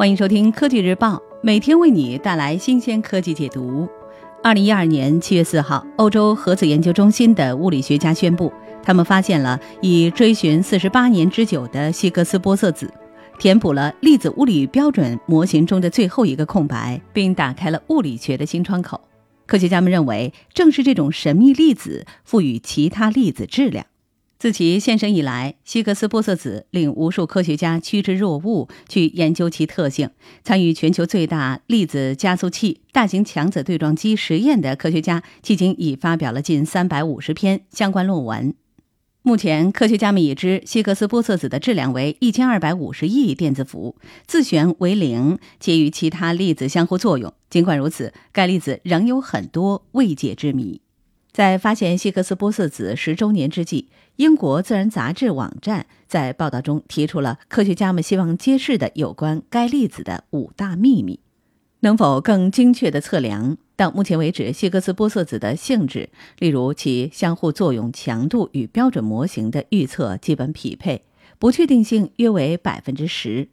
欢迎收听科技日报，每天为你带来新鲜科技解读。二零一二年七月四号，欧洲核子研究中心的物理学家宣布，他们发现了已追寻四十八年之久的希格斯玻色子，填补了粒子物理标准模型中的最后一个空白，并打开了物理学的新窗口。科学家们认为，正是这种神秘粒子赋予其他粒子质量。自其现身以来，希格斯玻色子令无数科学家趋之若鹜，去研究其特性。参与全球最大粒子加速器大型强子对撞机实验的科学家，迄今已发表了近三百五十篇相关论文。目前，科学家们已知希格斯玻色子的质量为一千二百五十亿电子伏，自旋为零，且与其他粒子相互作用。尽管如此，该粒子仍有很多未解之谜。在发现希格斯玻色子十周年之际，英国自然杂志网站在报道中提出了科学家们希望揭示的有关该粒子的五大秘密。能否更精确地测量？到目前为止，希格斯玻色子的性质，例如其相互作用强度与标准模型的预测基本匹配，不确定性约为百分之十。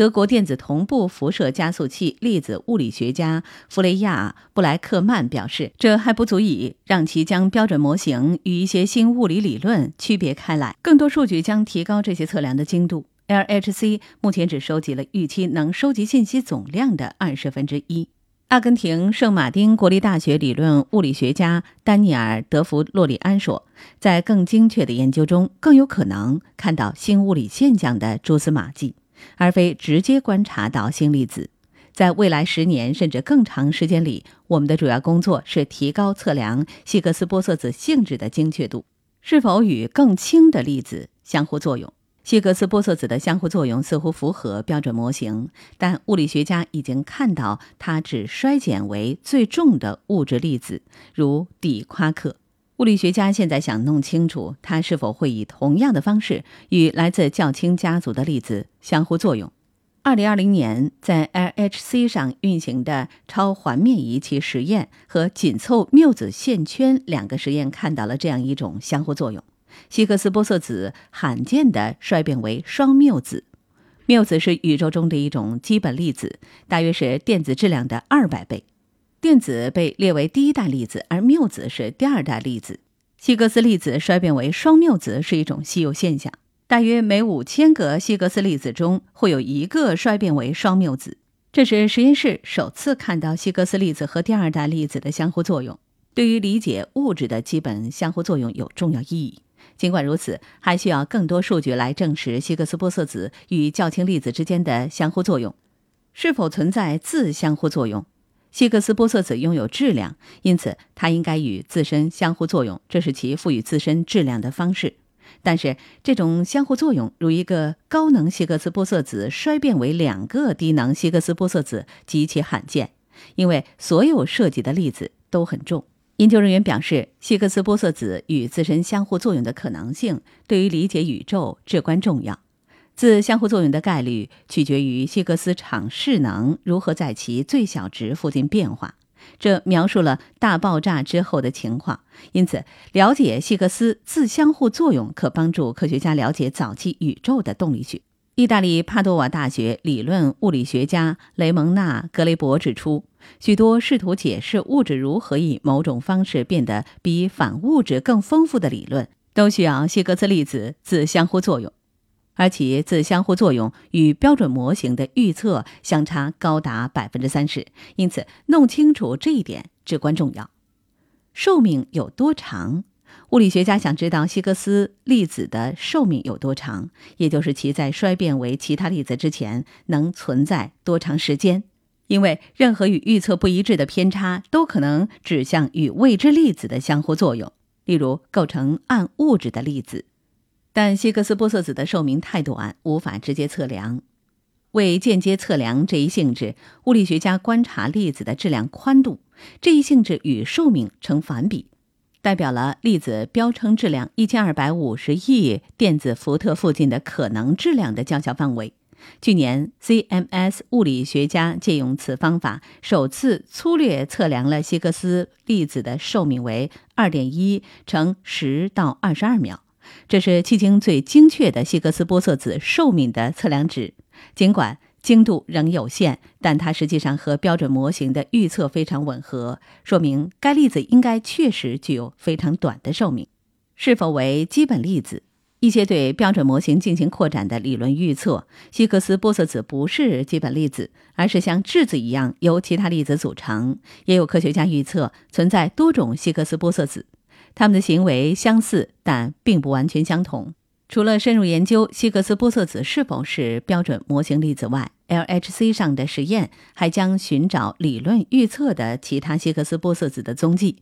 德国电子同步辐射加速器粒子物理学家弗雷亚·布莱克曼表示，这还不足以让其将标准模型与一些新物理理论区别开来。更多数据将提高这些测量的精度。LHC 目前只收集了预期能收集信息总量的二十分之一。阿根廷圣马丁国立大学理论物理学家丹尼尔·德弗洛里安说，在更精确的研究中，更有可能看到新物理现象的蛛丝马迹。而非直接观察到新粒子，在未来十年甚至更长时间里，我们的主要工作是提高测量希格斯玻色子性质的精确度，是否与更轻的粒子相互作用。希格斯玻色子的相互作用似乎符合标准模型，但物理学家已经看到它只衰减为最重的物质粒子，如底夸克。物理学家现在想弄清楚，它是否会以同样的方式与来自较轻家族的粒子相互作用。二零二零年，在 LHC 上运行的超环面仪器实验和紧凑缪子线圈两个实验看到了这样一种相互作用：希格斯玻色子罕见地衰变为双缪子。缪子是宇宙中的一种基本粒子，大约是电子质量的二百倍。电子被列为第一代粒子，而缪子是第二代粒子。希格斯粒子衰变为双缪子是一种稀有现象，大约每五千个希格斯粒子中会有一个衰变为双缪子。这是实验室首次看到希格斯粒子和第二代粒子的相互作用，对于理解物质的基本相互作用有重要意义。尽管如此，还需要更多数据来证实希格斯玻色子与较轻粒子之间的相互作用是否存在自相互作用。希格斯玻色子拥有质量，因此它应该与自身相互作用，这是其赋予自身质量的方式。但是，这种相互作用如一个高能希格斯玻色子衰变为两个低能希格斯玻色子极其罕见，因为所有涉及的粒子都很重。研究人员表示，希格斯玻色子与自身相互作用的可能性对于理解宇宙至关重要。自相互作用的概率取决于希格斯场势能如何在其最小值附近变化，这描述了大爆炸之后的情况。因此，了解希格斯自相互作用可帮助科学家了解早期宇宙的动力学。意大利帕多瓦大学理论物理学家雷蒙纳·格雷伯指出，许多试图解释物质如何以某种方式变得比反物质更丰富的理论，都需要希格斯粒子自相互作用。而其自相互作用与标准模型的预测相差高达百分之三十，因此弄清楚这一点至关重要。寿命有多长？物理学家想知道希格斯粒子的寿命有多长，也就是其在衰变为其他粒子之前能存在多长时间。因为任何与预测不一致的偏差都可能指向与未知粒子的相互作用，例如构成暗物质的粒子。但希格斯玻色子的寿命太短，无法直接测量。为间接测量这一性质，物理学家观察粒子的质量宽度。这一性质与寿命成反比，代表了粒子标称质量一千二百五十亿电子伏特附近的可能质量的较小范围。去年，CMS 物理学家借用此方法，首次粗略测量了希格斯粒子的寿命为二点一乘十到二十二秒。这是迄今最精确的希格斯玻色子寿命的测量值。尽管精度仍有限，但它实际上和标准模型的预测非常吻合，说明该粒子应该确实具有非常短的寿命。是否为基本粒子？一些对标准模型进行扩展的理论预测，希格斯玻色子不是基本粒子，而是像质子一样由其他粒子组成。也有科学家预测存在多种希格斯玻色子，他们的行为相似，但并不完全相同。除了深入研究希格斯玻色子是否是标准模型粒子外，LHC 上的实验还将寻找理论预测的其他希格斯玻色子的踪迹。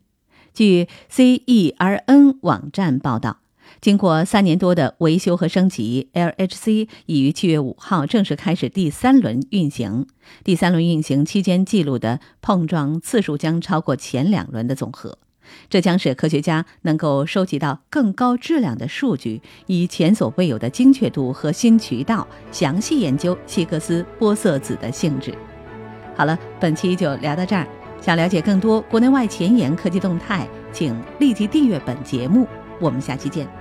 据 CERN 网站报道。经过三年多的维修和升级，LHC 已于七月五号正式开始第三轮运行。第三轮运行期间记录的碰撞次数将超过前两轮的总和，这将使科学家能够收集到更高质量的数据，以前所未有的精确度和新渠道详细研究希格斯玻色子的性质。好了，本期就聊到这儿。想了解更多国内外前沿科技动态，请立即订阅本节目。我们下期见。